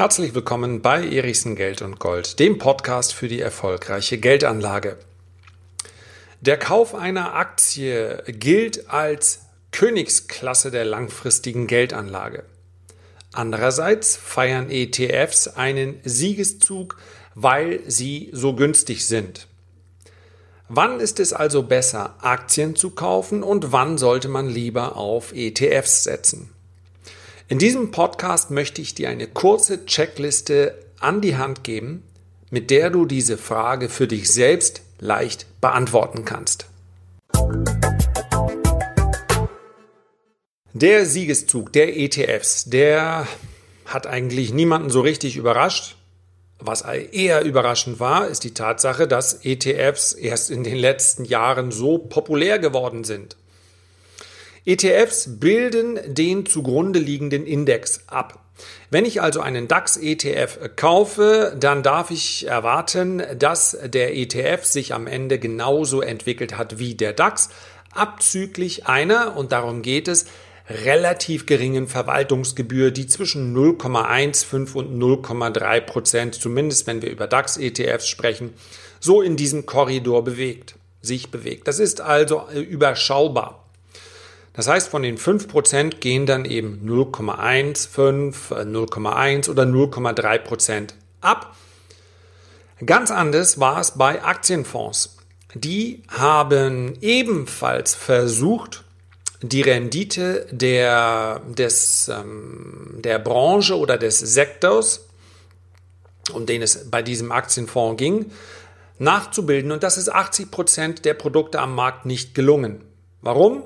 Herzlich willkommen bei Erichsen Geld und Gold, dem Podcast für die erfolgreiche Geldanlage. Der Kauf einer Aktie gilt als Königsklasse der langfristigen Geldanlage. Andererseits feiern ETFs einen Siegeszug, weil sie so günstig sind. Wann ist es also besser, Aktien zu kaufen und wann sollte man lieber auf ETFs setzen? In diesem Podcast möchte ich dir eine kurze Checkliste an die Hand geben, mit der du diese Frage für dich selbst leicht beantworten kannst. Der Siegeszug der ETFs, der hat eigentlich niemanden so richtig überrascht. Was eher überraschend war, ist die Tatsache, dass ETFs erst in den letzten Jahren so populär geworden sind. ETFs bilden den zugrunde liegenden Index ab. Wenn ich also einen DAX-ETF kaufe, dann darf ich erwarten, dass der ETF sich am Ende genauso entwickelt hat wie der DAX, abzüglich einer, und darum geht es, relativ geringen Verwaltungsgebühr, die zwischen 0,15 und 0,3 Prozent, zumindest wenn wir über DAX-ETFs sprechen, so in diesem Korridor bewegt, sich bewegt. Das ist also überschaubar. Das heißt, von den 5% gehen dann eben 0,15, 0,1 oder 0,3% ab. Ganz anders war es bei Aktienfonds. Die haben ebenfalls versucht, die Rendite der, des, ähm, der Branche oder des Sektors, um den es bei diesem Aktienfonds ging, nachzubilden. Und das ist 80 Prozent der Produkte am Markt nicht gelungen. Warum?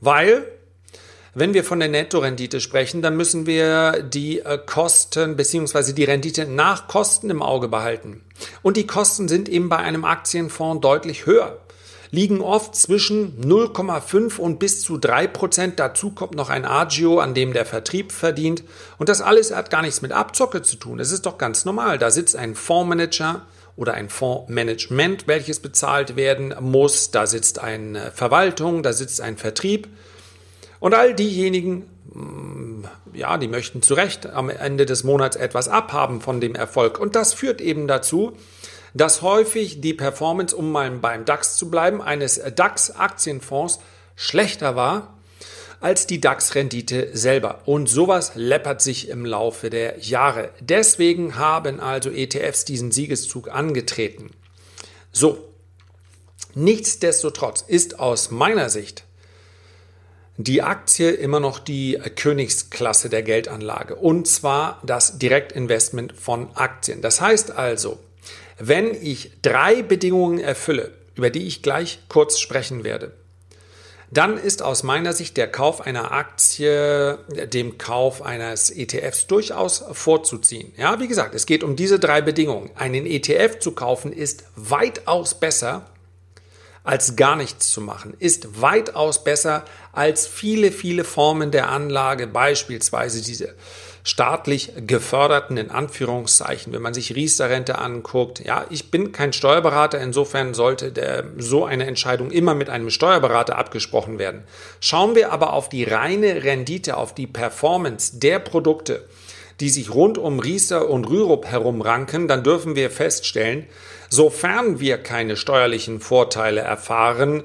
Weil, wenn wir von der Nettorendite sprechen, dann müssen wir die äh, Kosten bzw. die Rendite nach Kosten im Auge behalten. Und die Kosten sind eben bei einem Aktienfonds deutlich höher liegen oft zwischen 0,5 und bis zu 3 Prozent. Dazu kommt noch ein Agio, an dem der Vertrieb verdient. Und das alles hat gar nichts mit Abzocke zu tun. Es ist doch ganz normal. Da sitzt ein Fondsmanager oder ein Fondsmanagement, welches bezahlt werden muss. Da sitzt eine Verwaltung, da sitzt ein Vertrieb. Und all diejenigen, mm, ja, die möchten zu Recht am Ende des Monats etwas abhaben von dem Erfolg. Und das führt eben dazu, dass häufig die Performance, um mal beim DAX zu bleiben, eines DAX-Aktienfonds schlechter war als die DAX-Rendite selber. Und sowas läppert sich im Laufe der Jahre. Deswegen haben also ETFs diesen Siegeszug angetreten. So, nichtsdestotrotz ist aus meiner Sicht die Aktie immer noch die Königsklasse der Geldanlage. Und zwar das Direktinvestment von Aktien. Das heißt also, wenn ich drei Bedingungen erfülle, über die ich gleich kurz sprechen werde, dann ist aus meiner Sicht der Kauf einer Aktie dem Kauf eines ETFs durchaus vorzuziehen. Ja, wie gesagt, es geht um diese drei Bedingungen. Einen ETF zu kaufen ist weitaus besser als gar nichts zu machen, ist weitaus besser als viele, viele Formen der Anlage, beispielsweise diese staatlich geförderten, in Anführungszeichen, wenn man sich Riester-Rente anguckt. Ja, ich bin kein Steuerberater, insofern sollte der, so eine Entscheidung immer mit einem Steuerberater abgesprochen werden. Schauen wir aber auf die reine Rendite, auf die Performance der Produkte, die sich rund um Riester und Rürup herumranken, dann dürfen wir feststellen, sofern wir keine steuerlichen Vorteile erfahren,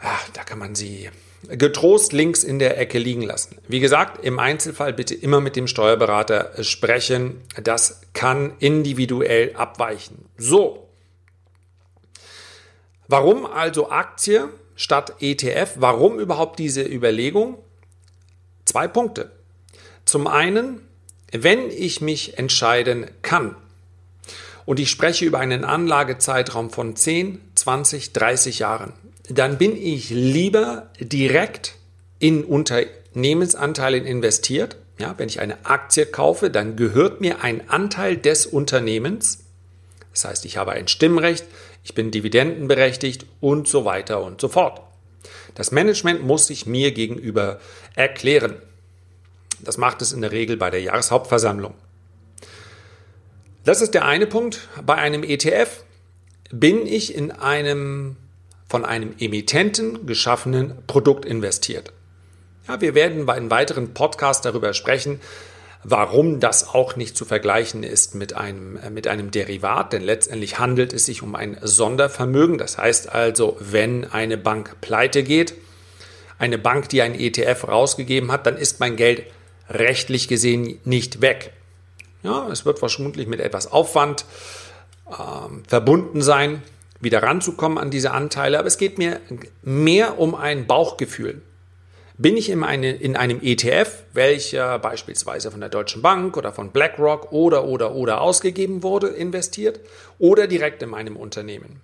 ach, da kann man sie getrost links in der Ecke liegen lassen. Wie gesagt, im Einzelfall bitte immer mit dem Steuerberater sprechen. Das kann individuell abweichen. So. Warum also Aktie statt ETF? Warum überhaupt diese Überlegung? Zwei Punkte. Zum einen, wenn ich mich entscheiden kann, und ich spreche über einen Anlagezeitraum von 10, 20, 30 Jahren, dann bin ich lieber direkt in Unternehmensanteile investiert. Ja, wenn ich eine Aktie kaufe, dann gehört mir ein Anteil des Unternehmens. Das heißt, ich habe ein Stimmrecht, ich bin dividendenberechtigt und so weiter und so fort. Das Management muss sich mir gegenüber erklären. Das macht es in der Regel bei der Jahreshauptversammlung. Das ist der eine Punkt. Bei einem ETF bin ich in einem von einem Emittenten geschaffenen Produkt investiert. Ja, wir werden bei einem weiteren Podcast darüber sprechen, warum das auch nicht zu vergleichen ist mit einem, äh, mit einem Derivat, denn letztendlich handelt es sich um ein Sondervermögen. Das heißt also, wenn eine Bank pleite geht, eine Bank, die ein ETF rausgegeben hat, dann ist mein Geld rechtlich gesehen nicht weg. Ja, es wird vermutlich mit etwas Aufwand äh, verbunden sein, wieder ranzukommen an diese Anteile, aber es geht mir mehr um ein Bauchgefühl. Bin ich in, eine, in einem ETF, welcher beispielsweise von der Deutschen Bank oder von BlackRock oder oder oder ausgegeben wurde, investiert oder direkt in meinem Unternehmen?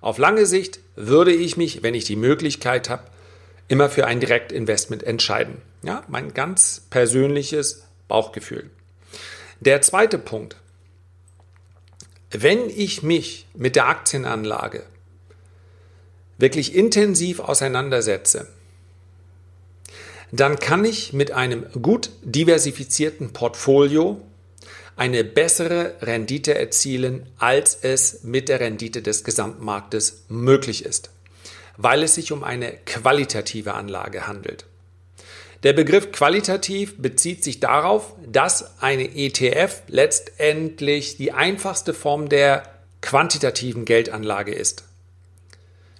Auf lange Sicht würde ich mich, wenn ich die Möglichkeit habe, immer für ein Direktinvestment entscheiden. Ja, mein ganz persönliches Bauchgefühl. Der zweite Punkt. Wenn ich mich mit der Aktienanlage wirklich intensiv auseinandersetze, dann kann ich mit einem gut diversifizierten Portfolio eine bessere Rendite erzielen, als es mit der Rendite des Gesamtmarktes möglich ist, weil es sich um eine qualitative Anlage handelt. Der Begriff qualitativ bezieht sich darauf, dass eine ETF letztendlich die einfachste Form der quantitativen Geldanlage ist.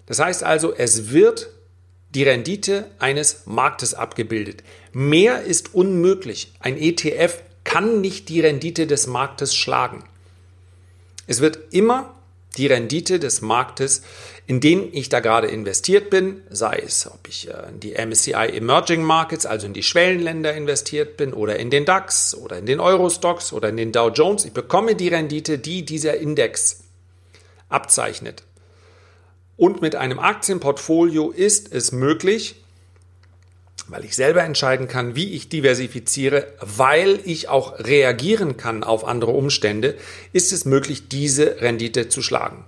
Das heißt also, es wird die Rendite eines Marktes abgebildet. Mehr ist unmöglich. Ein ETF kann nicht die Rendite des Marktes schlagen. Es wird immer die Rendite des Marktes, in den ich da gerade investiert bin, sei es, ob ich äh, in die MSCI Emerging Markets, also in die Schwellenländer investiert bin oder in den DAX oder in den Eurostocks oder in den Dow Jones, ich bekomme die Rendite, die dieser Index abzeichnet. Und mit einem Aktienportfolio ist es möglich, weil ich selber entscheiden kann, wie ich diversifiziere, weil ich auch reagieren kann auf andere Umstände, ist es möglich, diese Rendite zu schlagen.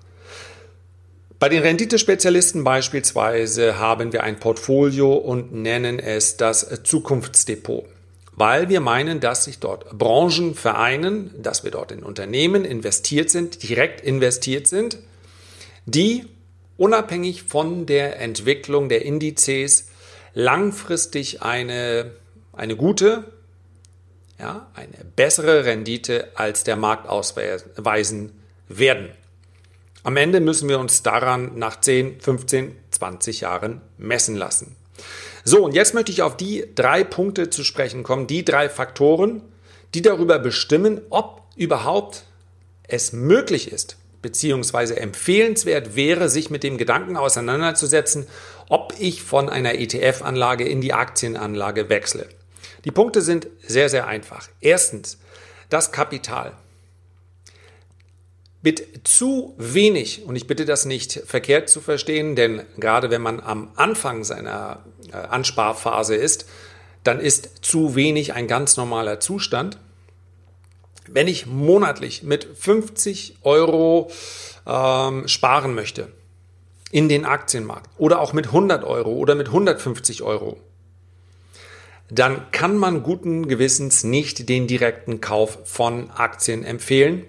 Bei den Renditespezialisten beispielsweise haben wir ein Portfolio und nennen es das Zukunftsdepot, weil wir meinen, dass sich dort Branchen vereinen, dass wir dort in Unternehmen investiert sind, direkt investiert sind, die unabhängig von der Entwicklung der Indizes langfristig eine, eine gute, ja, eine bessere Rendite als der Markt ausweisen werden. Am Ende müssen wir uns daran nach 10, 15, 20 Jahren messen lassen. So, und jetzt möchte ich auf die drei Punkte zu sprechen kommen, die drei Faktoren, die darüber bestimmen, ob überhaupt es möglich ist, beziehungsweise empfehlenswert wäre, sich mit dem Gedanken auseinanderzusetzen, ob ich von einer ETF-Anlage in die Aktienanlage wechsle. Die Punkte sind sehr, sehr einfach. Erstens, das Kapital. Mit zu wenig, und ich bitte das nicht verkehrt zu verstehen, denn gerade wenn man am Anfang seiner äh, Ansparphase ist, dann ist zu wenig ein ganz normaler Zustand. Wenn ich monatlich mit 50 Euro ähm, sparen möchte in den Aktienmarkt oder auch mit 100 Euro oder mit 150 Euro, dann kann man guten Gewissens nicht den direkten Kauf von Aktien empfehlen.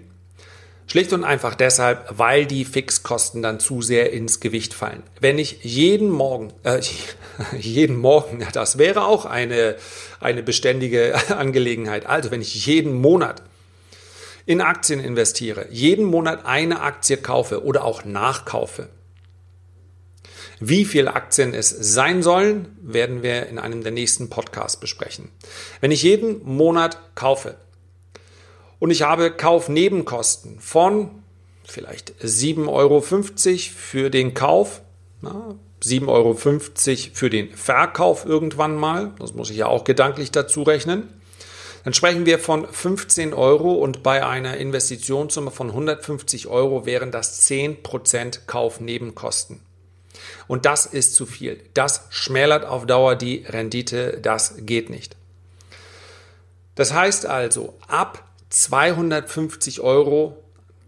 Schlicht und einfach deshalb, weil die Fixkosten dann zu sehr ins Gewicht fallen. Wenn ich jeden Morgen, äh, jeden Morgen, das wäre auch eine, eine beständige Angelegenheit. Also wenn ich jeden Monat in Aktien investiere, jeden Monat eine Aktie kaufe oder auch nachkaufe. Wie viele Aktien es sein sollen, werden wir in einem der nächsten Podcasts besprechen. Wenn ich jeden Monat kaufe und ich habe Kaufnebenkosten von vielleicht 7,50 Euro für den Kauf, 7,50 Euro für den Verkauf irgendwann mal, das muss ich ja auch gedanklich dazu rechnen, dann sprechen wir von 15 Euro und bei einer Investitionssumme von 150 Euro wären das 10% Kaufnebenkosten. Und das ist zu viel. Das schmälert auf Dauer die Rendite. Das geht nicht. Das heißt also, ab 250 Euro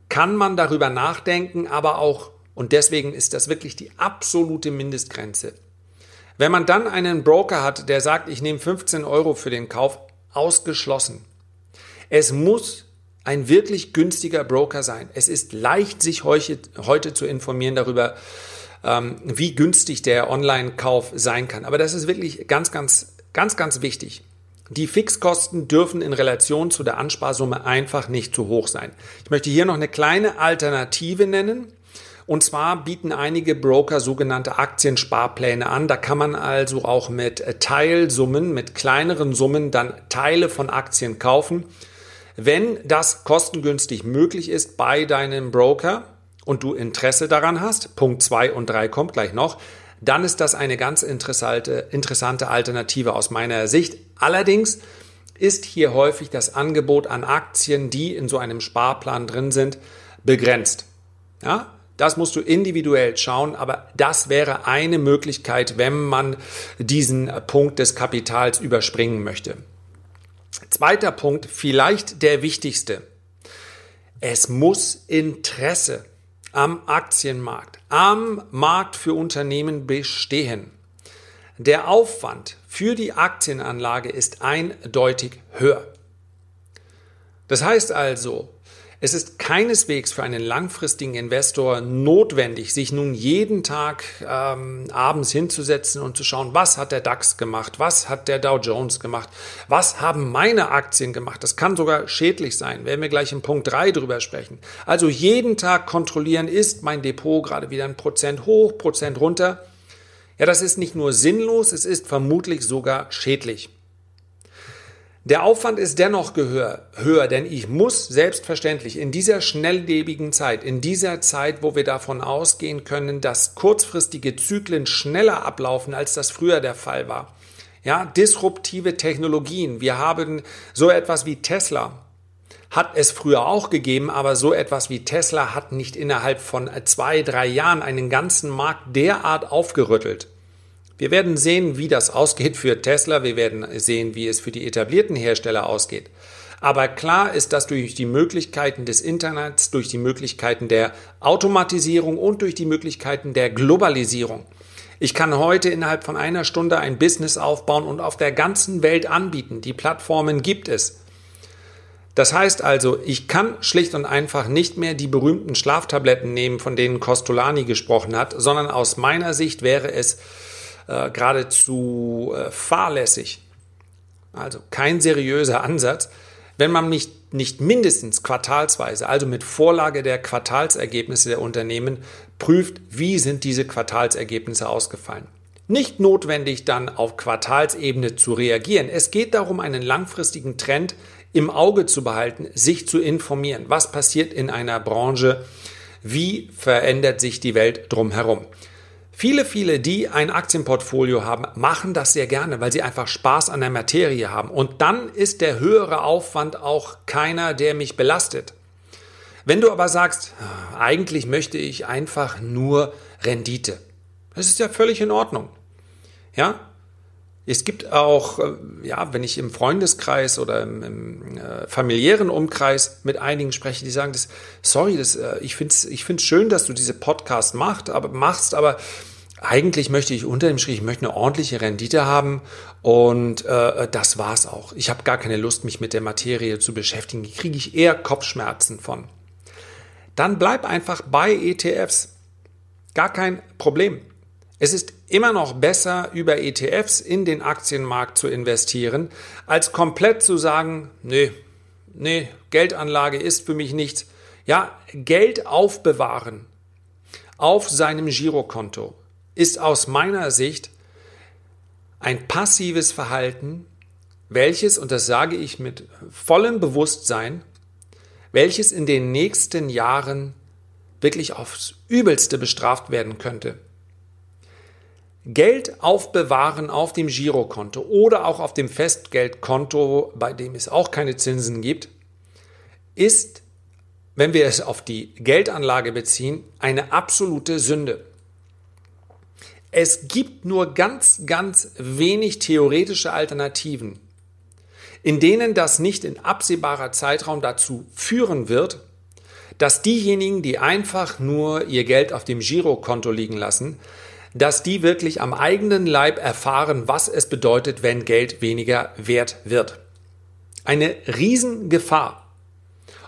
kann man darüber nachdenken, aber auch, und deswegen ist das wirklich die absolute Mindestgrenze. Wenn man dann einen Broker hat, der sagt, ich nehme 15 Euro für den Kauf, ausgeschlossen. Es muss ein wirklich günstiger Broker sein. Es ist leicht, sich heute, zu informieren darüber, wie günstig der Online-Kauf sein kann. Aber das ist wirklich ganz, ganz, ganz, ganz wichtig. Die Fixkosten dürfen in Relation zu der Ansparsumme einfach nicht zu hoch sein. Ich möchte hier noch eine kleine Alternative nennen. Und zwar bieten einige Broker sogenannte Aktiensparpläne an. Da kann man also auch mit Teilsummen, mit kleineren Summen dann Teile von Aktien kaufen. Wenn das kostengünstig möglich ist bei deinem Broker und du Interesse daran hast, Punkt 2 und 3 kommt gleich noch, dann ist das eine ganz interessante, interessante Alternative aus meiner Sicht. Allerdings ist hier häufig das Angebot an Aktien, die in so einem Sparplan drin sind, begrenzt. Ja, das musst du individuell schauen, aber das wäre eine Möglichkeit, wenn man diesen Punkt des Kapitals überspringen möchte. Zweiter Punkt, vielleicht der wichtigste. Es muss Interesse am Aktienmarkt, am Markt für Unternehmen bestehen. Der Aufwand für die Aktienanlage ist eindeutig höher. Das heißt also, es ist keineswegs für einen langfristigen Investor notwendig, sich nun jeden Tag ähm, abends hinzusetzen und zu schauen, was hat der DAX gemacht, was hat der Dow Jones gemacht, was haben meine Aktien gemacht. Das kann sogar schädlich sein, werden wir gleich im Punkt 3 drüber sprechen. Also jeden Tag kontrollieren, ist mein Depot gerade wieder ein Prozent hoch, Prozent runter. Ja, das ist nicht nur sinnlos, es ist vermutlich sogar schädlich. Der Aufwand ist dennoch höher, denn ich muss selbstverständlich in dieser schnelllebigen Zeit, in dieser Zeit, wo wir davon ausgehen können, dass kurzfristige Zyklen schneller ablaufen, als das früher der Fall war. Ja, disruptive Technologien. Wir haben so etwas wie Tesla. Hat es früher auch gegeben, aber so etwas wie Tesla hat nicht innerhalb von zwei, drei Jahren einen ganzen Markt derart aufgerüttelt. Wir werden sehen, wie das ausgeht für Tesla. Wir werden sehen, wie es für die etablierten Hersteller ausgeht. Aber klar ist, dass durch die Möglichkeiten des Internets, durch die Möglichkeiten der Automatisierung und durch die Möglichkeiten der Globalisierung ich kann heute innerhalb von einer Stunde ein Business aufbauen und auf der ganzen Welt anbieten. Die Plattformen gibt es. Das heißt also, ich kann schlicht und einfach nicht mehr die berühmten Schlaftabletten nehmen, von denen Costolani gesprochen hat, sondern aus meiner Sicht wäre es äh, geradezu äh, fahrlässig. Also kein seriöser Ansatz, wenn man nicht, nicht mindestens quartalsweise, also mit Vorlage der Quartalsergebnisse der Unternehmen, prüft, wie sind diese Quartalsergebnisse ausgefallen. Nicht notwendig dann auf Quartalsebene zu reagieren. Es geht darum, einen langfristigen Trend im Auge zu behalten, sich zu informieren. Was passiert in einer Branche? Wie verändert sich die Welt drumherum? Viele, viele, die ein Aktienportfolio haben, machen das sehr gerne, weil sie einfach Spaß an der Materie haben. Und dann ist der höhere Aufwand auch keiner, der mich belastet. Wenn du aber sagst, eigentlich möchte ich einfach nur Rendite, das ist ja völlig in Ordnung. Ja, es gibt auch, äh, ja, wenn ich im Freundeskreis oder im, im äh, familiären Umkreis mit einigen spreche, die sagen, das, sorry, das, äh, ich finde es ich find's schön, dass du diese Podcast macht, aber, machst, aber eigentlich möchte ich unter dem Strich, ich möchte eine ordentliche Rendite haben und äh, das war's auch. Ich habe gar keine Lust, mich mit der Materie zu beschäftigen. Die kriege ich eher Kopfschmerzen von. Dann bleib einfach bei ETFs. Gar kein Problem. Es ist immer noch besser, über ETFs in den Aktienmarkt zu investieren, als komplett zu sagen, nee, nee, Geldanlage ist für mich nichts. Ja, Geld aufbewahren auf seinem Girokonto ist aus meiner Sicht ein passives Verhalten, welches, und das sage ich mit vollem Bewusstsein, welches in den nächsten Jahren wirklich aufs übelste bestraft werden könnte. Geld aufbewahren auf dem Girokonto oder auch auf dem Festgeldkonto, bei dem es auch keine Zinsen gibt, ist, wenn wir es auf die Geldanlage beziehen, eine absolute Sünde. Es gibt nur ganz, ganz wenig theoretische Alternativen, in denen das nicht in absehbarer Zeitraum dazu führen wird, dass diejenigen, die einfach nur ihr Geld auf dem Girokonto liegen lassen, dass die wirklich am eigenen Leib erfahren, was es bedeutet, wenn Geld weniger wert wird. Eine Riesengefahr.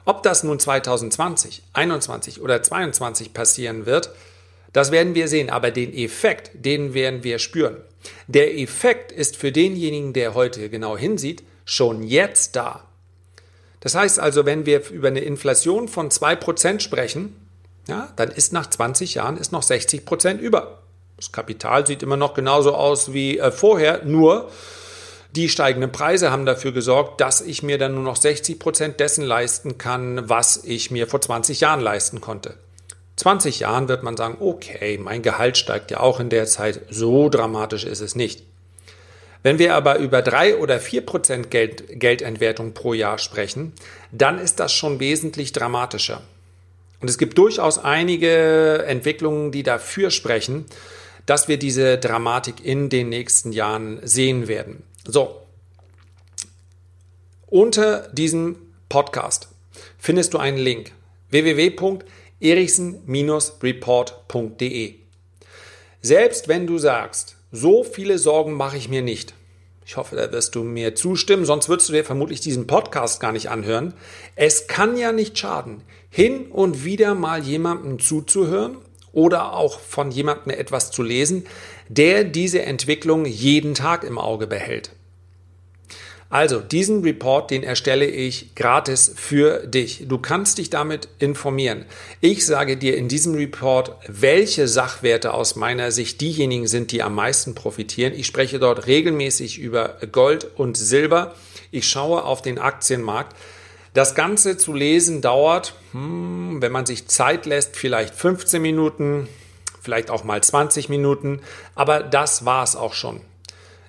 Ob das nun 2020, 2021 oder 2022 passieren wird, Das werden wir sehen, aber den Effekt, den werden wir spüren. Der Effekt ist für denjenigen, der heute genau hinsieht, schon jetzt da. Das heißt also, wenn wir über eine Inflation von 2% sprechen, ja, dann ist nach 20 Jahren ist noch 60% über. Das Kapital sieht immer noch genauso aus wie äh, vorher, nur die steigenden Preise haben dafür gesorgt, dass ich mir dann nur noch 60 Prozent dessen leisten kann, was ich mir vor 20 Jahren leisten konnte. 20 Jahren wird man sagen, okay, mein Gehalt steigt ja auch in der Zeit, so dramatisch ist es nicht. Wenn wir aber über drei oder vier Prozent Geld, Geldentwertung pro Jahr sprechen, dann ist das schon wesentlich dramatischer. Und es gibt durchaus einige Entwicklungen, die dafür sprechen, dass wir diese Dramatik in den nächsten Jahren sehen werden. So, unter diesem Podcast findest du einen Link www.erichsen-report.de. Selbst wenn du sagst, so viele Sorgen mache ich mir nicht. Ich hoffe, da wirst du mir zustimmen, sonst würdest du dir vermutlich diesen Podcast gar nicht anhören. Es kann ja nicht schaden, hin und wieder mal jemandem zuzuhören oder auch von jemandem etwas zu lesen, der diese Entwicklung jeden Tag im Auge behält. Also, diesen Report, den erstelle ich gratis für dich. Du kannst dich damit informieren. Ich sage dir in diesem Report, welche Sachwerte aus meiner Sicht diejenigen sind, die am meisten profitieren. Ich spreche dort regelmäßig über Gold und Silber. Ich schaue auf den Aktienmarkt. Das Ganze zu lesen dauert, hm, wenn man sich Zeit lässt, vielleicht 15 Minuten, vielleicht auch mal 20 Minuten, aber das war es auch schon.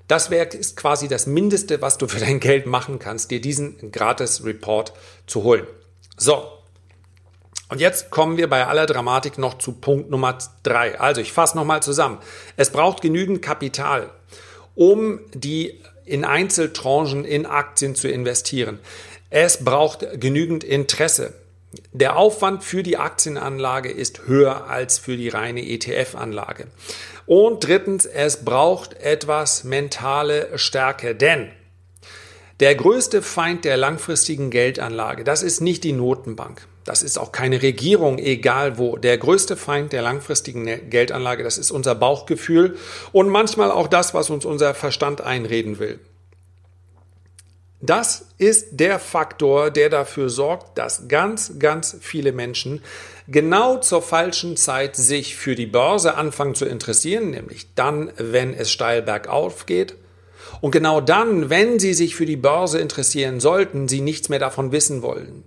Das Werk ist quasi das Mindeste, was du für dein Geld machen kannst, dir diesen gratis Report zu holen. So. Und jetzt kommen wir bei aller Dramatik noch zu Punkt Nummer drei. Also ich fasse nochmal zusammen. Es braucht genügend Kapital, um die in Einzeltranchen in Aktien zu investieren. Es braucht genügend Interesse. Der Aufwand für die Aktienanlage ist höher als für die reine ETF-Anlage. Und drittens, es braucht etwas mentale Stärke, denn der größte Feind der langfristigen Geldanlage, das ist nicht die Notenbank. Das ist auch keine Regierung, egal wo. Der größte Feind der langfristigen Geldanlage, das ist unser Bauchgefühl und manchmal auch das, was uns unser Verstand einreden will. Das ist der Faktor, der dafür sorgt, dass ganz, ganz viele Menschen genau zur falschen Zeit sich für die Börse anfangen zu interessieren, nämlich dann, wenn es steil bergauf geht. Und genau dann, wenn sie sich für die Börse interessieren sollten, sie nichts mehr davon wissen wollen.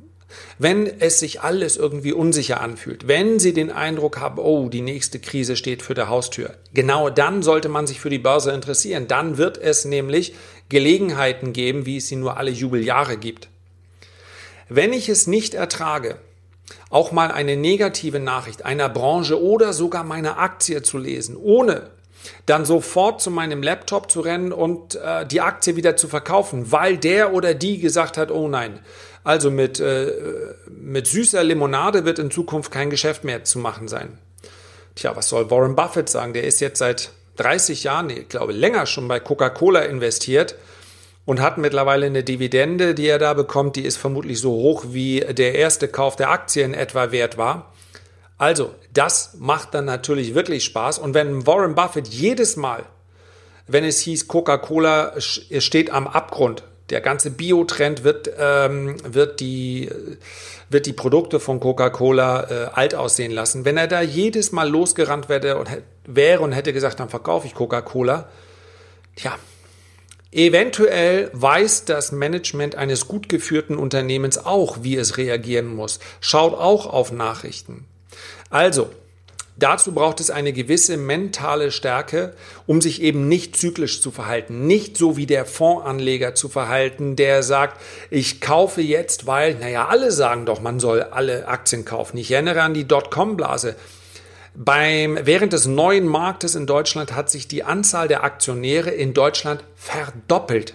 Wenn es sich alles irgendwie unsicher anfühlt, wenn Sie den Eindruck haben, oh, die nächste Krise steht für der Haustür, genau dann sollte man sich für die Börse interessieren. Dann wird es nämlich Gelegenheiten geben, wie es sie nur alle Jubeljahre gibt. Wenn ich es nicht ertrage, auch mal eine negative Nachricht einer Branche oder sogar meiner Aktie zu lesen, ohne dann sofort zu meinem Laptop zu rennen und äh, die Aktie wieder zu verkaufen, weil der oder die gesagt hat, oh nein, also mit, äh, mit süßer Limonade wird in Zukunft kein Geschäft mehr zu machen sein. Tja, was soll Warren Buffett sagen? Der ist jetzt seit 30 Jahren, ich glaube länger schon bei Coca-Cola investiert und hat mittlerweile eine Dividende, die er da bekommt, die ist vermutlich so hoch wie der erste Kauf der Aktien etwa wert war. Also, das macht dann natürlich wirklich Spaß. Und wenn Warren Buffett jedes Mal, wenn es hieß, Coca-Cola steht am Abgrund, der ganze Biotrend wird, ähm, wird, die, wird die Produkte von Coca-Cola äh, alt aussehen lassen. Wenn er da jedes Mal losgerannt wäre und, wäre und hätte gesagt, dann verkaufe ich Coca-Cola, tja, Eventuell weiß das Management eines gut geführten Unternehmens auch, wie es reagieren muss, schaut auch auf Nachrichten. Also, Dazu braucht es eine gewisse mentale Stärke, um sich eben nicht zyklisch zu verhalten, nicht so wie der Fondsanleger zu verhalten, der sagt, ich kaufe jetzt, weil, naja, alle sagen doch, man soll alle Aktien kaufen. Ich erinnere an die Dotcom-Blase. Beim, während des neuen Marktes in Deutschland hat sich die Anzahl der Aktionäre in Deutschland verdoppelt.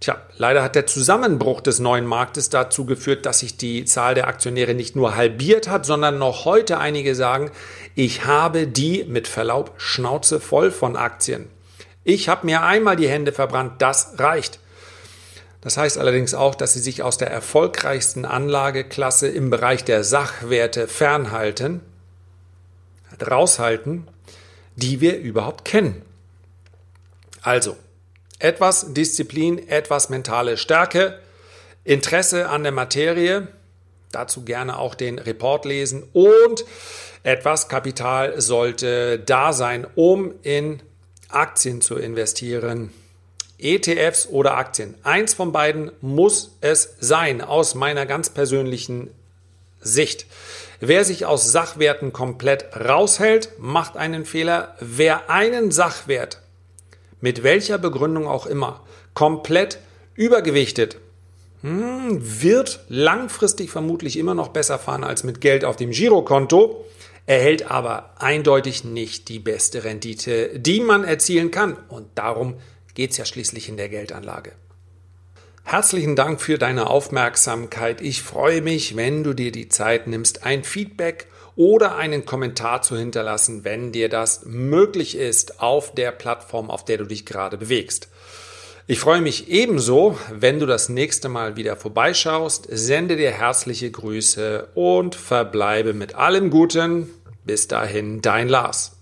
Tja, leider hat der Zusammenbruch des neuen Marktes dazu geführt, dass sich die Zahl der Aktionäre nicht nur halbiert hat, sondern noch heute einige sagen, ich habe die mit Verlaub Schnauze voll von Aktien. Ich habe mir einmal die Hände verbrannt, das reicht. Das heißt allerdings auch, dass sie sich aus der erfolgreichsten Anlageklasse im Bereich der Sachwerte fernhalten. raushalten, die wir überhaupt kennen. Also, etwas Disziplin, etwas mentale Stärke, Interesse an der Materie, dazu gerne auch den Report lesen und etwas Kapital sollte da sein, um in Aktien zu investieren. ETFs oder Aktien. Eins von beiden muss es sein, aus meiner ganz persönlichen Sicht. Wer sich aus Sachwerten komplett raushält, macht einen Fehler. Wer einen Sachwert mit welcher Begründung auch immer, komplett übergewichtet, hm, wird langfristig vermutlich immer noch besser fahren als mit Geld auf dem Girokonto, erhält aber eindeutig nicht die beste Rendite, die man erzielen kann. Und darum geht es ja schließlich in der Geldanlage. Herzlichen Dank für deine Aufmerksamkeit. Ich freue mich, wenn du dir die Zeit nimmst, ein Feedback oder einen Kommentar zu hinterlassen, wenn dir das möglich ist auf der Plattform, auf der du dich gerade bewegst. Ich freue mich ebenso, wenn du das nächste Mal wieder vorbeischaust, sende dir herzliche Grüße und verbleibe mit allem Guten. Bis dahin, dein Lars.